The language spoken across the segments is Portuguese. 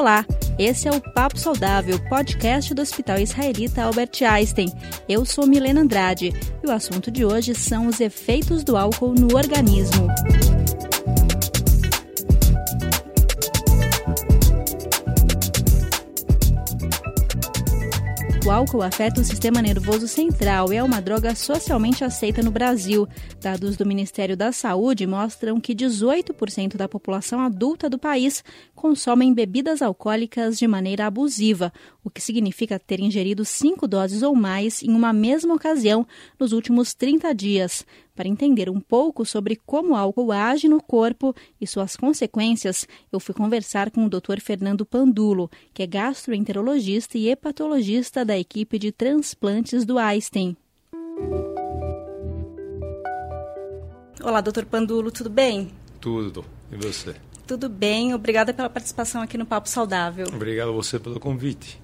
Olá, esse é o Papo Saudável, podcast do Hospital Israelita Albert Einstein. Eu sou Milena Andrade e o assunto de hoje são os efeitos do álcool no organismo. Álcool afeta o sistema nervoso central e é uma droga socialmente aceita no Brasil. Dados do Ministério da Saúde mostram que 18% da população adulta do país consomem bebidas alcoólicas de maneira abusiva, o que significa ter ingerido cinco doses ou mais em uma mesma ocasião nos últimos 30 dias. Para entender um pouco sobre como o álcool age no corpo e suas consequências, eu fui conversar com o Dr. Fernando Pandulo, que é gastroenterologista e hepatologista da equipe de transplantes do Einstein. Olá, doutor Pandulo, tudo bem? Tudo. E você? Tudo bem, obrigada pela participação aqui no Papo Saudável. Obrigado a você pelo convite.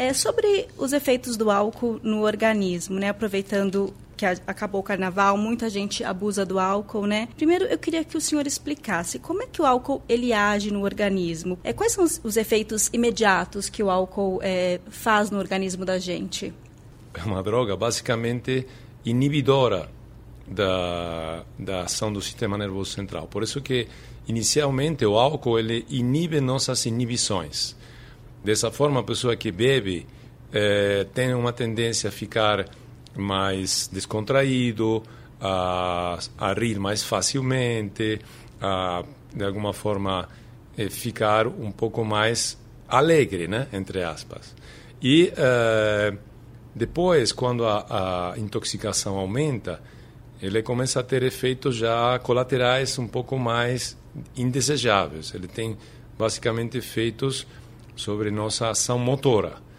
É, sobre os efeitos do álcool no organismo, né? Aproveitando que acabou o carnaval, muita gente abusa do álcool, né? Primeiro, eu queria que o senhor explicasse como é que o álcool ele age no organismo. É, quais são os, os efeitos imediatos que o álcool é, faz no organismo da gente? É uma droga basicamente inibidora da, da ação do sistema nervoso central. Por isso que inicialmente o álcool ele inibe nossas inibições. Dessa forma, a pessoa que bebe eh, tem uma tendência a ficar mais descontraído, a, a rir mais facilmente, a de alguma forma eh, ficar um pouco mais alegre, né, entre aspas. E eh, depois, quando a, a, intoxicação aumenta, ele começa a ter efeitos já colaterais um pouco mais indesejáveis. Ele tem basicamente efeitos sobre nossa ação motora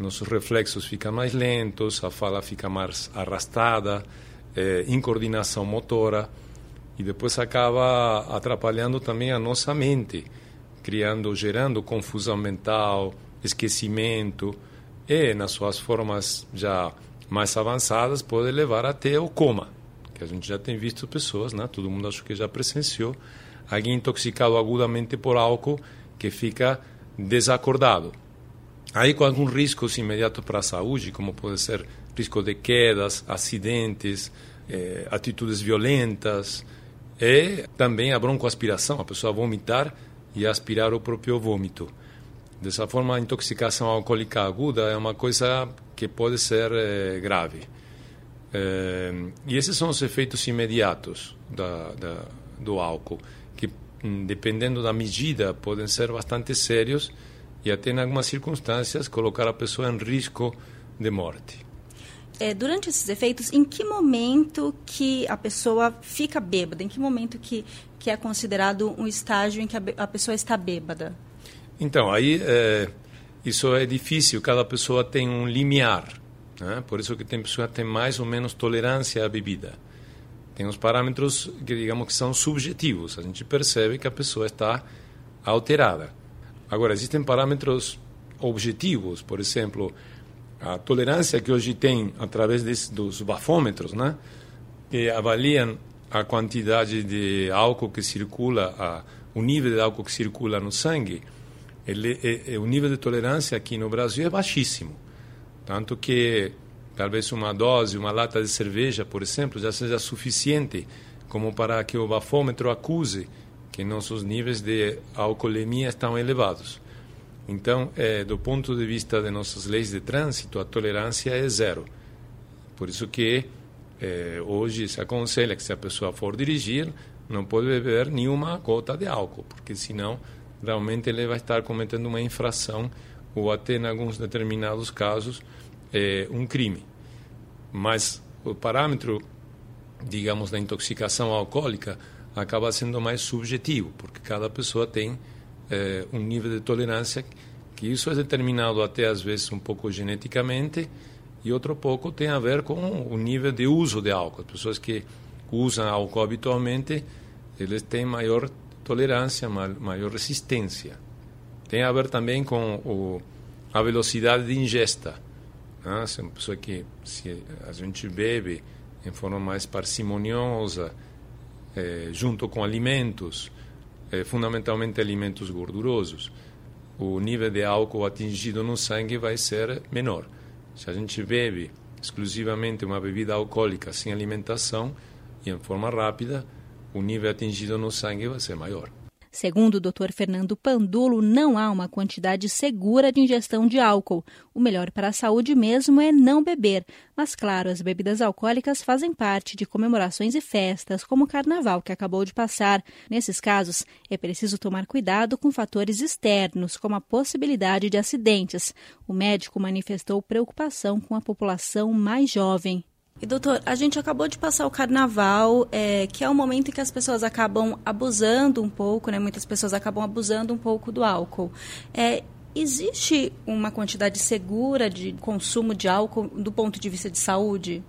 nossos reflexos ficam mais lentos, a fala fica mais arrastada, é, motora, e depois acaba atrapalhando também a nossa mente, criando, gerando confusão mental, esquecimento, e nas suas formas já mais avançadas pode levar até o coma, que a gente já tem visto pessoas, né? todo mundo acho que já presenciou, alguém intoxicado agudamente por álcool que fica desacordado Aí com alguns riscos imediatos para a saúde, como pode ser risco de quedas, acidentes, eh, atitudes violentas, e também a broncoaspiração, a pessoa vomitar e aspirar o próprio vômito. Dessa forma, a intoxicação alcoólica aguda é uma coisa que pode ser eh, grave. Eh, e esses são os efeitos imediatos da, da, do álcool, dependendo da medida podem ser bastante sérios e até em algumas circunstâncias colocar a pessoa em risco de morte. É, durante esses efeitos, em que momento que a pessoa fica bêbada? Em que momento que, que é considerado um estágio em que a, a pessoa está bêbada? Então, aí é, isso é difícil, cada pessoa tem um limiar. Né? Por isso que tem pessoa que tem mais ou menos tolerância à bebida. Tem os parâmetros que digamos que são subjetivos. A gente percebe que a pessoa está alterada. Agora, existem parâmetros objetivos, por exemplo, a tolerância que hoje tem através desse, dos bafômetros, né? que avaliam a quantidade de álcool que circula, a, o nível de álcool que circula no sangue, ele, é, é, o nível de tolerância aqui no Brasil é baixíssimo. Tanto que talvez uma dose, uma lata de cerveja, por exemplo, já seja suficiente como para que o bafômetro acuse que nossos níveis de alcoolemia estão elevados. Então, é, do ponto de vista de nossas leis de trânsito, a tolerância é zero. Por isso que é, hoje se aconselha que se a pessoa for dirigir, não pode beber nenhuma gota de álcool, porque senão realmente ele vai estar cometendo uma infração ou até em alguns determinados casos é, um crime. Mas o parâmetro, digamos, da intoxicação alcoólica acaba sendo mais subjetivo, porque cada pessoa tem é, um nível de tolerância que isso é determinado até às vezes um pouco geneticamente e outro pouco tem a ver com o nível de uso de álcool. As pessoas que usam álcool habitualmente, eles têm maior tolerância, maior resistência. Tem a ver também com o, a velocidade de ingesta. Né? Se uma pessoa que se a gente bebe em forma mais parcimoniosa, eh, junto com alimentos, eh, fundamentalmente alimentos gordurosos. o nível de álcool atingido no sangue vai ser menor. Se a gente bebe exclusivamente uma bebida alcoólica sem alimentação e em forma rápida, o nível atingido no sangue vai ser maior. Segundo o Dr. Fernando Pandulo, não há uma quantidade segura de ingestão de álcool. O melhor para a saúde mesmo é não beber. Mas, claro, as bebidas alcoólicas fazem parte de comemorações e festas, como o carnaval que acabou de passar. Nesses casos, é preciso tomar cuidado com fatores externos, como a possibilidade de acidentes. O médico manifestou preocupação com a população mais jovem. E doutor, a gente acabou de passar o carnaval, é, que é o momento em que as pessoas acabam abusando um pouco, né? Muitas pessoas acabam abusando um pouco do álcool. É, existe uma quantidade segura de consumo de álcool do ponto de vista de saúde?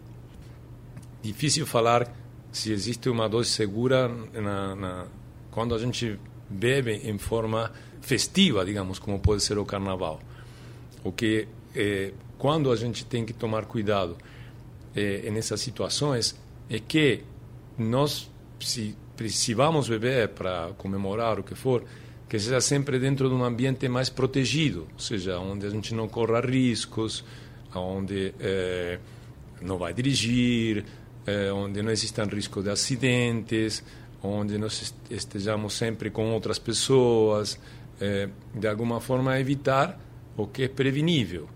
Difícil falar se existe uma dose segura na, na, quando a gente bebe em forma festiva, digamos, como pode ser o carnaval. O que é, quando a gente tem que tomar cuidado eh, nessas situações é que nós, se vamos beber para comemorar o que for, que seja sempre dentro de um ambiente mais protegido, ou seja, onde a gente não corra riscos, onde eh, não vai dirigir, eh, onde não existam riscos de acidentes, onde nós estejamos sempre com outras pessoas, eh, de alguma forma evitar o que é prevenível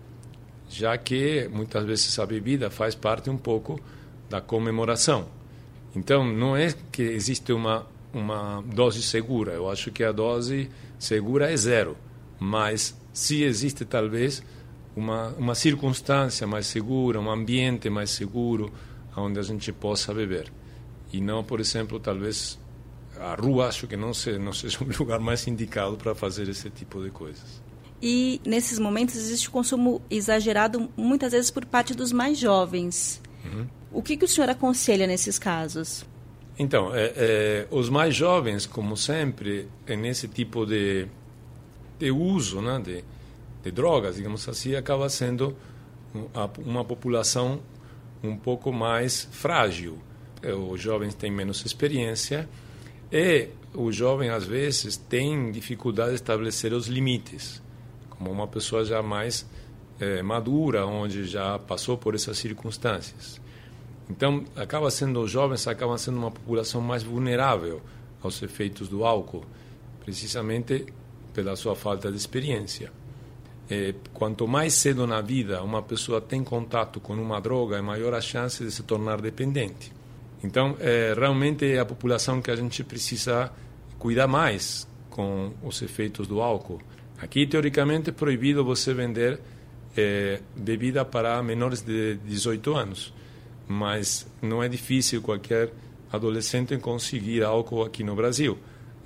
já que muitas vezes a bebida faz parte um pouco da comemoração. Então, não é que existe uma, uma dose segura, eu acho que a dose segura é zero, mas se existe talvez uma, uma circunstância mais segura, um ambiente mais seguro, onde a gente possa beber. E não, por exemplo, talvez a rua, acho que não, se, não seja um lugar mais indicado para fazer esse tipo de coisas. E nesses momentos existe consumo exagerado, muitas vezes por parte dos mais jovens. Uhum. O que, que o senhor aconselha nesses casos? Então, é, é, os mais jovens, como sempre, é nesse tipo de, de uso né, de, de drogas, digamos assim, acaba sendo uma população um pouco mais frágil. É, os jovens têm menos experiência e o jovem, às vezes, tem dificuldade de estabelecer os limites como uma pessoa já mais é, madura, onde já passou por essas circunstâncias. Então, acaba sendo os jovens acabam sendo uma população mais vulnerável aos efeitos do álcool, precisamente pela sua falta de experiência. É, quanto mais cedo na vida uma pessoa tem contato com uma droga, é maior a chance de se tornar dependente. Então, é, realmente é a população que a gente precisa cuidar mais com os efeitos do álcool. Aqui, teoricamente, é proibido você vender é, bebida para menores de 18 anos, mas não é difícil qualquer adolescente conseguir álcool aqui no Brasil.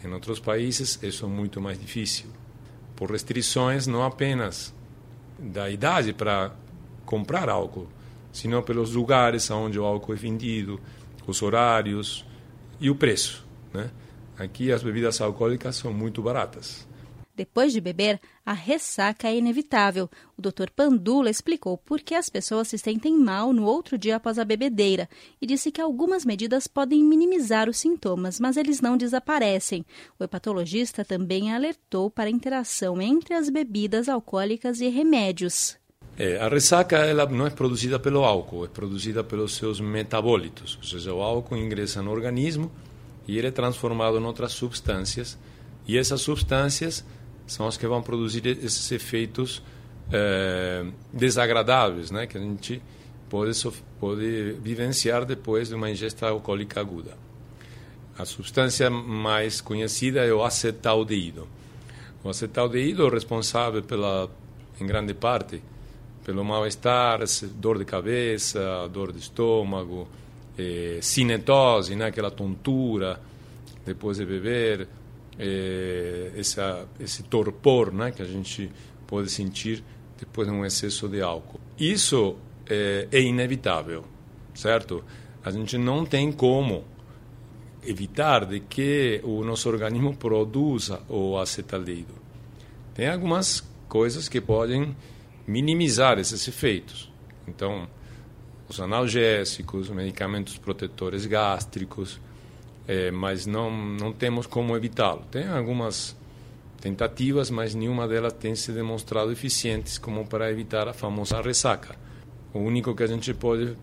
Em outros países, isso é muito mais difícil, por restrições não apenas da idade para comprar álcool, sino pelos lugares onde o álcool é vendido, os horários e o preço. Né? Aqui as bebidas alcoólicas são muito baratas. Depois de beber, a ressaca é inevitável. O Dr. Pandula explicou por que as pessoas se sentem mal no outro dia após a bebedeira e disse que algumas medidas podem minimizar os sintomas, mas eles não desaparecem. O hepatologista também alertou para a interação entre as bebidas alcoólicas e remédios. É, a ressaca ela não é produzida pelo álcool, é produzida pelos seus metabólitos, ou seja, o álcool ingressa no organismo e ele é transformado em outras substâncias e essas substâncias são as que vão produzir esses efeitos é, desagradáveis, né, que a gente pode, pode vivenciar depois de uma ingesta alcoólica aguda. A substância mais conhecida é o acetaldeído. O acetaldeído é responsável pela, em grande parte, pelo mal-estar, dor de cabeça, dor de estômago, eh, cinetose, né, aquela tontura depois de beber, essa, esse torpor né, que a gente pode sentir depois de um excesso de álcool. Isso é, é inevitável, certo? A gente não tem como evitar de que o nosso organismo produza o acetaldeído. Tem algumas coisas que podem minimizar esses efeitos. Então, os analgésicos, medicamentos protetores gástricos, é, mas não, não temos como evitá-lo. Tem algumas tentativas, mas nenhuma delas tem se demonstrado eficientes como para evitar a famosa ressaca. O único que a gente pode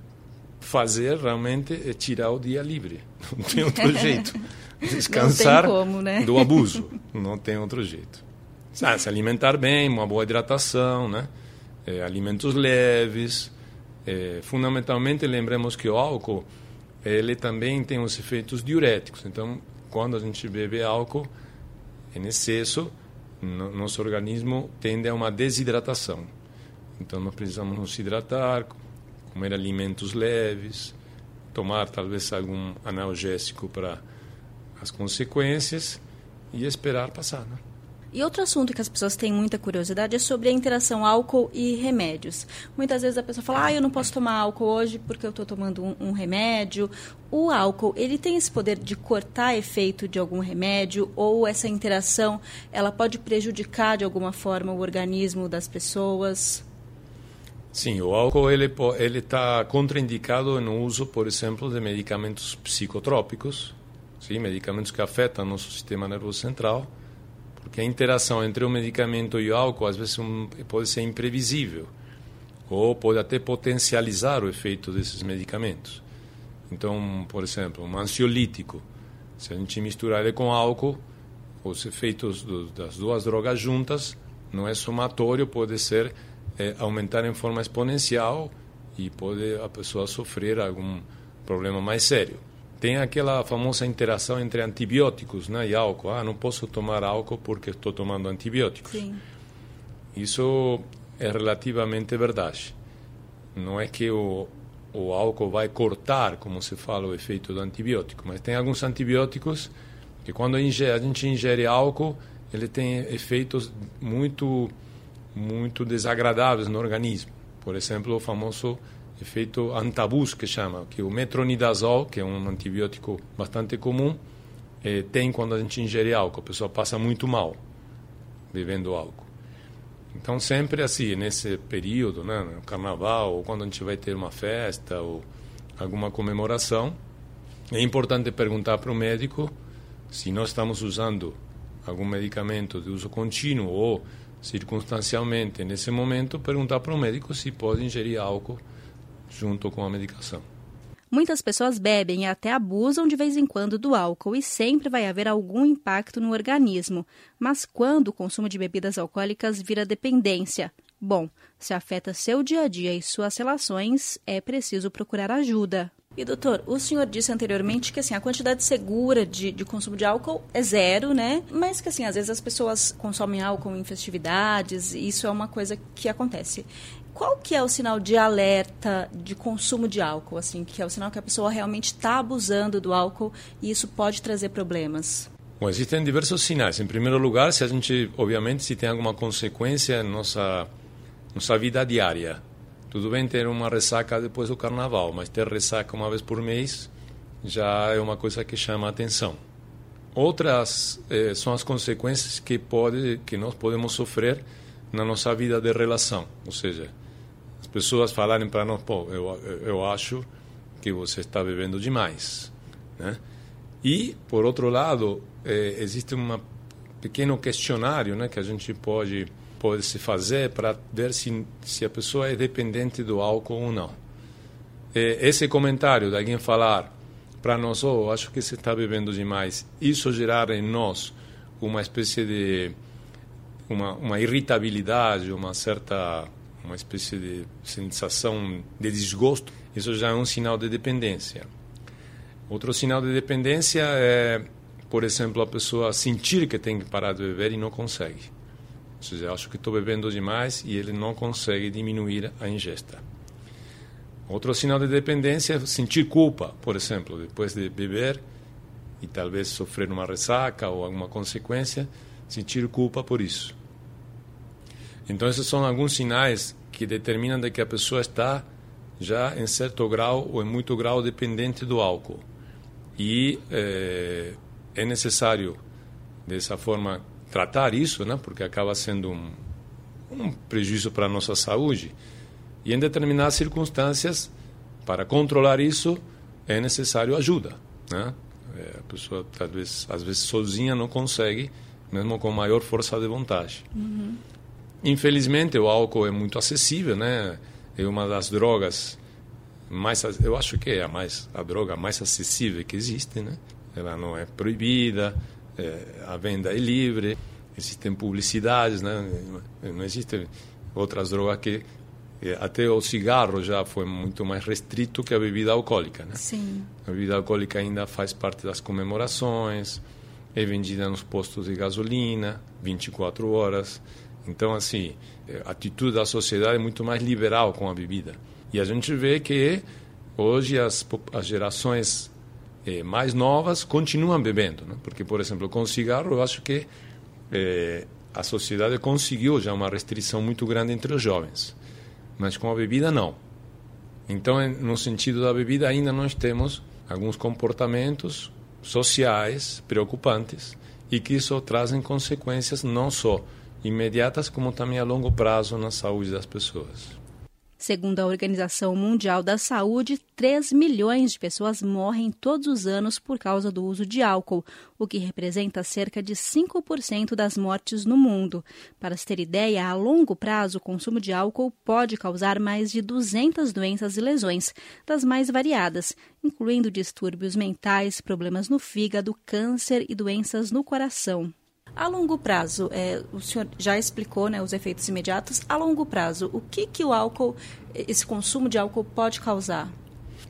fazer realmente é tirar o dia livre. Não tem outro jeito. Descansar como, né? do abuso. Não tem outro jeito. Ah, se alimentar bem, uma boa hidratação, né? É, alimentos leves. É, fundamentalmente, lembremos que o álcool ele também tem os efeitos diuréticos. Então, quando a gente bebe álcool em excesso, no, nosso organismo tende a uma desidratação. Então, nós precisamos nos hidratar, comer alimentos leves, tomar talvez algum analgésico para as consequências e esperar passar. Né? E outro assunto que as pessoas têm muita curiosidade é sobre a interação álcool e remédios. Muitas vezes a pessoa fala, ah, eu não posso tomar álcool hoje porque eu estou tomando um, um, remédio. O álcool, ele tem esse poder de cortar efeito de algum remédio ou essa interação, ela pode prejudicar de alguma forma o organismo das pessoas? Sim, o álcool ele ele está contraindicado no uso, por exemplo, de medicamentos psicotrópicos, sim, medicamentos que afetam nosso sistema nervoso central porque a interação entre o medicamento e o álcool às vezes um, pode ser imprevisível. Ou pode até potencializar o efeito desses medicamentos. Então, por exemplo, um ansiolítico, se a gente misturar ele com álcool, os efeitos do, das duas drogas juntas não é somatório, pode ser é, aumentar em forma exponencial e pode a pessoa sofrer algum problema mais sério tem aquela famosa interação entre antibióticos né, e álcool. Ah, não posso tomar álcool porque estou tomando antibióticos. Sim. Isso é relativamente verdade. Não é que o, o álcool vai cortar, como se fala, o efeito do antibiótico, mas tem alguns antibióticos que quando a gente ingere álcool, ele tem efeitos muito, muito desagradáveis no organismo. Por exemplo, o famoso efeito antabus, que chama, que o metronidazol, que é um antibiótico bastante comum, eh, tem quando a gente ingere álcool. A pessoa passa muito mal bebendo álcool. Então, sempre assim, nesse período, né, no carnaval, ou quando a gente vai ter uma festa, ou alguma comemoração, é importante perguntar para o médico se nós estamos usando algum medicamento de uso contínuo ou circunstancialmente nesse momento, perguntar para o médico se pode ingerir álcool junto com a medicação. Muitas pessoas bebem e até abusam de vez em quando do álcool e sempre vai haver algum impacto no organismo. Mas quando o consumo de bebidas alcoólicas vira dependência? Bom, se afeta seu dia a dia e suas relações, é preciso procurar ajuda. E doutor, o senhor disse anteriormente que assim a quantidade segura de, de, consumo de álcool é zero, né? Mas que assim às vezes as pessoas consomem álcool em festividades, e isso é uma coisa que acontece. Qual que é o sinal de alerta de consumo de álcool, assim, que é o sinal que a pessoa realmente está abusando do álcool e isso pode trazer problemas? Bom, existem diversos sinais. Em primeiro lugar, se a gente, obviamente, se tem alguma consequência na nossa nossa vida diária. Tudo bem ter uma ressaca depois do carnaval, mas ter ressaca uma vez por mês já é uma coisa que chama a atenção. Outras eh, são as consequências que pode que nós podemos sofrer na nossa vida de relação, ou seja, as pessoas falarem para nós, pô, eu, eu acho que você está bebendo demais, né? E, por outro lado, é, existe um pequeno questionário né, que a gente pode, pode se fazer para ver se, se a pessoa é dependente do álcool ou não. É, esse comentário de alguém falar para nós, oh, acho que você está bebendo demais, isso gerar em nós uma espécie de uma, uma irritabilidade, uma certa uma espécie de sensação de desgosto, isso já é um sinal de dependência. Outro sinal de dependência é, por exemplo, a pessoa sentir que tem que parar de beber e não consegue. Ou seja, acho que estou bebendo demais e ele não consegue diminuir a ingesta. Outro sinal de dependência é sentir culpa, por exemplo, depois de beber e talvez sofrer uma ressaca ou alguma consequência, sentir culpa por isso. Então, esses são alguns sinais que determinam de que a pessoa está já em certo grau ou em muito grau dependente do álcool. E é, é necessário, dessa forma, tratar isso, né? porque acaba sendo um, um prejuízo para a nossa saúde. E em determinadas circunstâncias, para controlar isso, é necessário ajuda. Né? É, a pessoa, talvez, às vezes, sozinha não consegue, mesmo com maior força de vontade. Uhum. Infelizmente, o álcool é muito acessível, né? É uma das drogas mais, eu acho que é a mais a droga mais acessível que existe, né? Ela não é proibida, é, a venda é livre, existem publicidades, né? Não existem outras drogas que até o cigarro já foi muito mais restrito que a bebida alcoólica, né? Sim. A bebida alcoólica ainda faz parte das comemorações, é vendida nos postos de gasolina, 24 horas. Então, assim, a atitude da sociedade é muito mais liberal com a bebida. E a gente vê que hoje as, as gerações eh, mais novas continuam bebendo, né? porque, por exemplo, com o cigarro, eu acho que eh, a sociedade conseguiu já uma restrição muito grande entre os jovens, mas com a bebida não. Então, no sentido da bebida, ainda nós temos alguns comportamentos sociais preocupantes e que isso trazem consequências não só imediatas, como também a longo prazo na saúde das pessoas. Segundo a Organização Mundial da Saúde, 3 milhões de pessoas morrem todos os anos por causa do uso de álcool, o que representa cerca de 5% das mortes no mundo. Para se ter ideia, a longo prazo, o consumo de álcool pode causar mais de 200 doenças e lesões, das mais variadas, incluindo distúrbios mentais, problemas no fígado, câncer e doenças no coração. A longo prazo, é, o senhor já explicou né, os efeitos imediatos. A longo prazo, o que, que o álcool, esse consumo de álcool pode causar?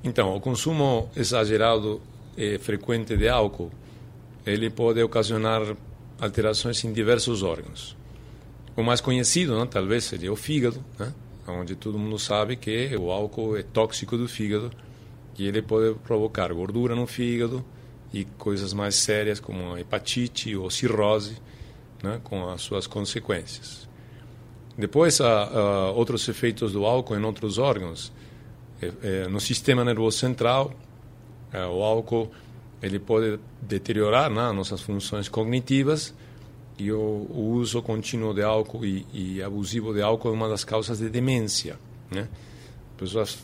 Então, o consumo exagerado e frequente de álcool, ele pode ocasionar alterações em diversos órgãos. O mais conhecido, né, talvez, seria o fígado, né, onde todo mundo sabe que o álcool é tóxico do fígado e ele pode provocar gordura no fígado, e coisas mais sérias como a hepatite ou cirrose, né, com as suas consequências. Depois, há, outros efeitos do álcool em outros órgãos. É, é, no sistema nervoso central, é, o álcool ele pode deteriorar né, nossas funções cognitivas e o, o, uso contínuo de álcool e, e, abusivo de álcool é uma das causas de demência. Né? Pessoas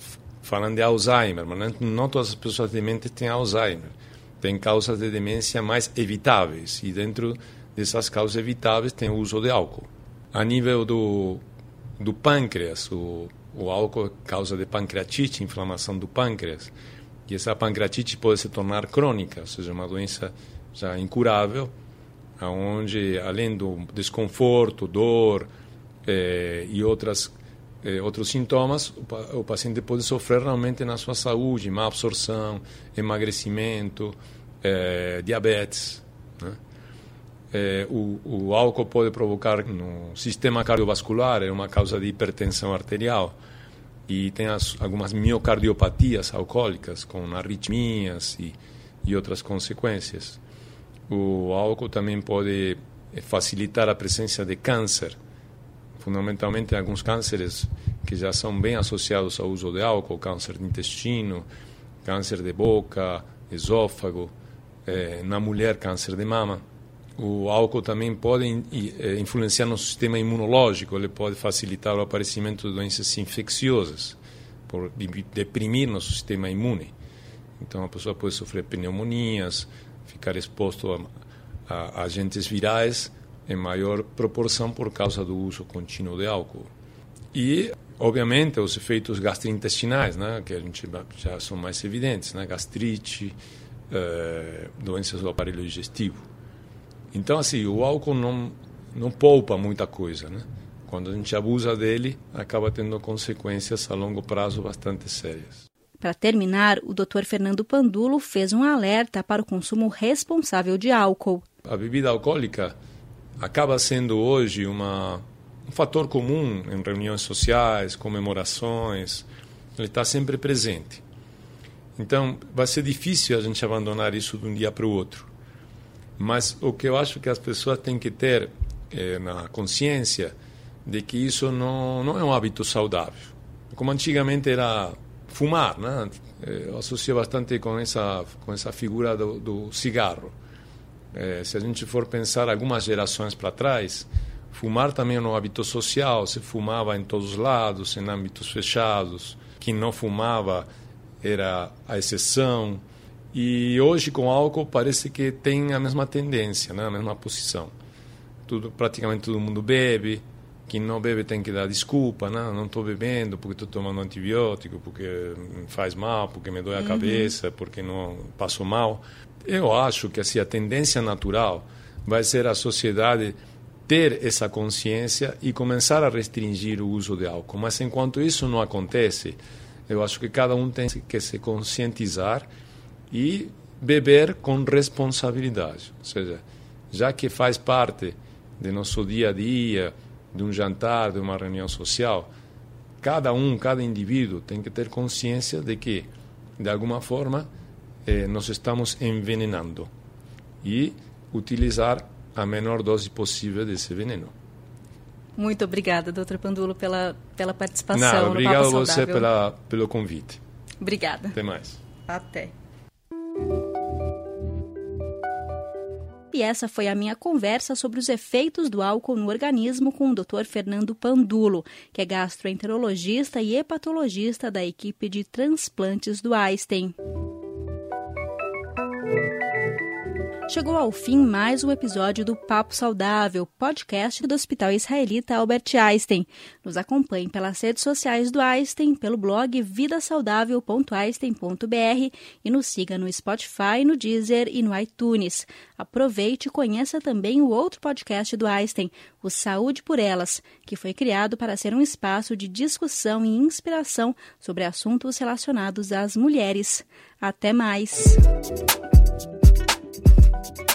falam de Alzheimer, mas não todas as pessoas dementes têm Alzheimer tem causas de demência mais evitáveis e dentro dessas causas evitáveis tem o uso de álcool. A nível do, do pâncreas, o, o álcool causa de pancreatite, inflamação do pâncreas, e essa pancreatite pode se tornar crônica, ou seja, uma doença já incurável, onde além do desconforto, dor eh, e outras eh, outros sintomas, o, o, paciente pode sofrer realmente na sua saúde, má absorção, emagrecimento, eh, diabetes. Né? Eh, o, o, álcool pode provocar no sistema cardiovascular, é uma causa de hipertensão arterial e tem as, algumas miocardiopatias alcoólicas com arritmias e, e outras consequências. O álcool também pode eh, facilitar a presença de câncer fundamentalmente alguns cânceres que já são bem associados ao uso de álcool, câncer de intestino, câncer de boca, esôfago, eh, na mulher câncer de mama. O álcool também pode eh, influenciar no sistema imunológico, ele pode facilitar o aparecimento de doenças infecciosas, por deprimir nosso sistema imune. Então a pessoa pode sofrer pneumonias, ficar exposto a, a agentes virais em maior proporção por causa do uso contínuo de álcool. E, obviamente, os efeitos gastrointestinais, né, que a gente já são mais evidentes, né, gastrite, eh, doenças do aparelho digestivo. Então, assim, o álcool não, não poupa muita coisa, né? Quando a gente abusa dele, acaba tendo consequências a longo prazo bastante sérias. Para terminar, o Dr. Fernando Pandulo fez um alerta para o consumo responsável de álcool. A bebida alcoólica acaba sendo hoje uma, um fator comum em reuniões sociais, comemorações, ele está sempre presente. Então, vai ser difícil a gente abandonar isso de um dia para o outro. Mas o que eu acho que as pessoas têm que ter é, na consciência de que isso não, não é um hábito saudável. Como antigamente era fumar, né? Eh, eu associo bastante com essa, com essa figura do, do cigarro é, se a gente for pensar algumas gerações para trás, fumar também é um hábito social, se fumava em todos os lados, em âmbitos fechados. Quem não fumava era a exceção. E hoje, com álcool, parece que tem a mesma tendência, né? a mesma posição. tudo, praticamente todo mundo bebe. Quem não bebe tem que dar desculpa, não, não estou bebendo porque estou tomando antibiótico, porque faz mal, porque me dói a uhum. cabeça, porque não passo mal. Eu acho que assim a tendência natural vai ser a sociedade ter essa consciência e começar a restringir o uso de álcool. Mas enquanto isso não acontece, eu acho que cada um tem que se conscientizar e beber com responsabilidade. Ou seja, já que faz parte do nosso dia a dia, de um jantar, de uma reunião social, cada um, cada indivíduo tem que ter consciência de que, de alguma forma, eh, nós estamos envenenando e utilizar a menor dose possível desse veneno. Muito obrigada, doutor Pandulo, pela, pela participação. Não, obrigado a você pela, pelo convite. Obrigada. Até mais. Até. E essa foi a minha conversa sobre os efeitos do álcool no organismo com o Dr. Fernando Pandulo, que é gastroenterologista e hepatologista da equipe de transplantes do Einstein. Chegou ao fim mais um episódio do Papo Saudável, podcast do Hospital Israelita Albert Einstein. Nos acompanhe pelas redes sociais do Einstein, pelo blog vidasaudável.einstein.br e nos siga no Spotify, no Deezer e no iTunes. Aproveite e conheça também o outro podcast do Einstein, o Saúde por Elas, que foi criado para ser um espaço de discussão e inspiração sobre assuntos relacionados às mulheres. Até mais! Thank you.